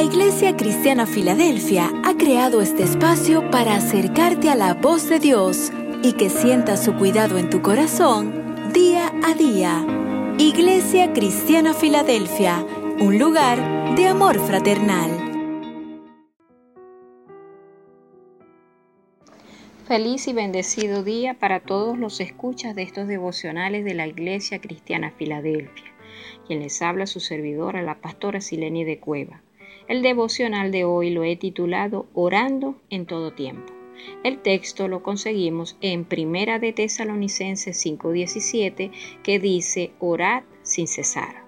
La Iglesia Cristiana Filadelfia ha creado este espacio para acercarte a la voz de Dios y que sientas su cuidado en tu corazón día a día. Iglesia Cristiana Filadelfia, un lugar de amor fraternal. Feliz y bendecido día para todos los escuchas de estos devocionales de la Iglesia Cristiana Filadelfia. Quien les habla su servidora, la pastora Sileni de Cueva. El devocional de hoy lo he titulado Orando en todo tiempo. El texto lo conseguimos en Primera de Tesalonicenses 5:17 que dice Orad sin cesar.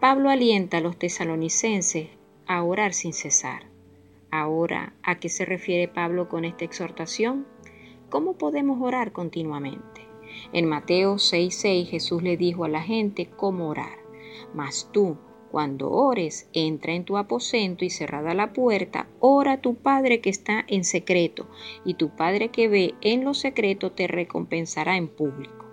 Pablo alienta a los tesalonicenses a orar sin cesar. Ahora, ¿a qué se refiere Pablo con esta exhortación? ¿Cómo podemos orar continuamente? En Mateo 6:6 Jesús le dijo a la gente cómo orar. Mas tú, cuando ores, entra en tu aposento y cerrada la puerta, ora a tu Padre que está en secreto, y tu Padre que ve en lo secreto te recompensará en público.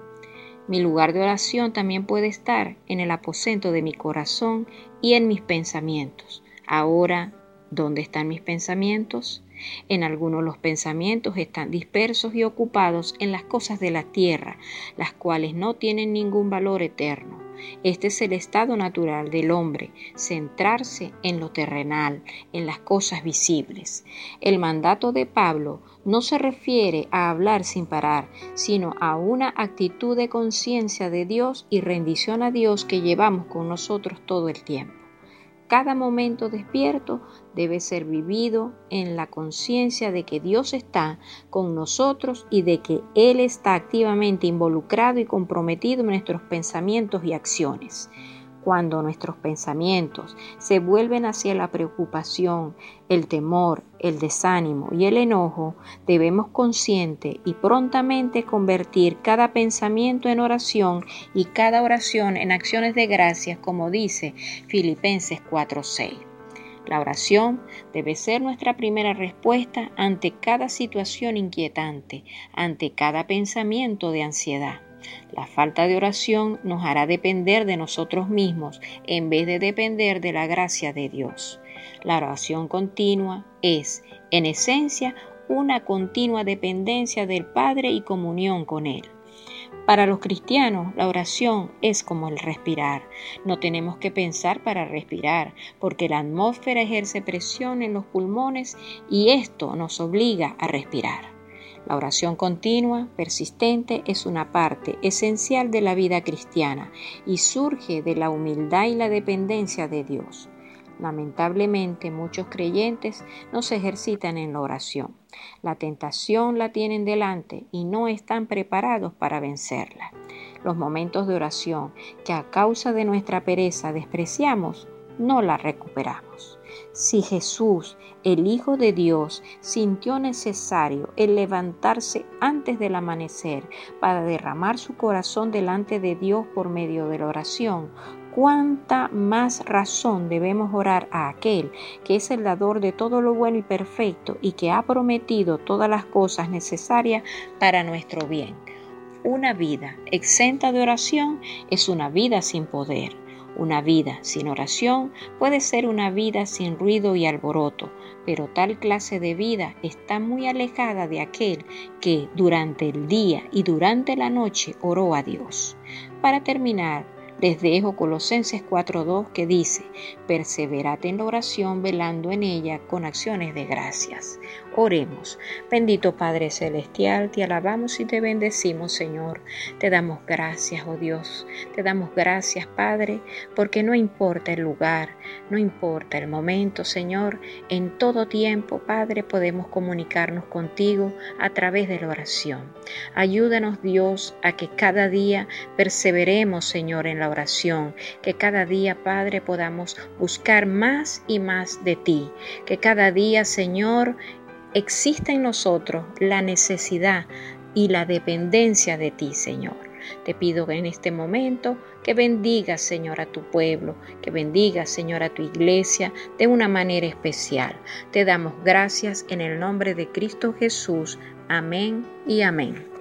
Mi lugar de oración también puede estar en el aposento de mi corazón y en mis pensamientos. Ahora, ¿dónde están mis pensamientos? En algunos los pensamientos están dispersos y ocupados en las cosas de la tierra, las cuales no tienen ningún valor eterno. Este es el estado natural del hombre, centrarse en lo terrenal, en las cosas visibles. El mandato de Pablo no se refiere a hablar sin parar, sino a una actitud de conciencia de Dios y rendición a Dios que llevamos con nosotros todo el tiempo. Cada momento despierto debe ser vivido en la conciencia de que Dios está con nosotros y de que Él está activamente involucrado y comprometido en nuestros pensamientos y acciones. Cuando nuestros pensamientos se vuelven hacia la preocupación, el temor, el desánimo y el enojo, debemos consciente y prontamente convertir cada pensamiento en oración y cada oración en acciones de gracias, como dice Filipenses 4:6. La oración debe ser nuestra primera respuesta ante cada situación inquietante, ante cada pensamiento de ansiedad. La falta de oración nos hará depender de nosotros mismos en vez de depender de la gracia de Dios. La oración continua es, en esencia, una continua dependencia del Padre y comunión con Él. Para los cristianos, la oración es como el respirar. No tenemos que pensar para respirar, porque la atmósfera ejerce presión en los pulmones y esto nos obliga a respirar. La oración continua, persistente, es una parte esencial de la vida cristiana y surge de la humildad y la dependencia de Dios. Lamentablemente muchos creyentes no se ejercitan en la oración. La tentación la tienen delante y no están preparados para vencerla. Los momentos de oración que a causa de nuestra pereza despreciamos, no la recuperamos. Si Jesús, el Hijo de Dios, sintió necesario el levantarse antes del amanecer para derramar su corazón delante de Dios por medio de la oración, cuánta más razón debemos orar a aquel que es el dador de todo lo bueno y perfecto y que ha prometido todas las cosas necesarias para nuestro bien. Una vida exenta de oración es una vida sin poder. Una vida sin oración puede ser una vida sin ruido y alboroto, pero tal clase de vida está muy alejada de aquel que durante el día y durante la noche oró a Dios. Para terminar, les dejo Colosenses 4.2 que dice, perseverad en la oración velando en ella con acciones de gracias. Oremos. Bendito Padre Celestial, te alabamos y te bendecimos, Señor. Te damos gracias, oh Dios. Te damos gracias, Padre, porque no importa el lugar, no importa el momento, Señor. En todo tiempo, Padre, podemos comunicarnos contigo a través de la oración. Ayúdanos, Dios, a que cada día perseveremos, Señor, en la oración. Que cada día, Padre, podamos buscar más y más de ti. Que cada día, Señor, exista en nosotros la necesidad y la dependencia de ti, Señor. Te pido en este momento que bendiga, Señor, a tu pueblo, que bendiga, Señor, a tu iglesia de una manera especial. Te damos gracias en el nombre de Cristo Jesús. Amén y amén.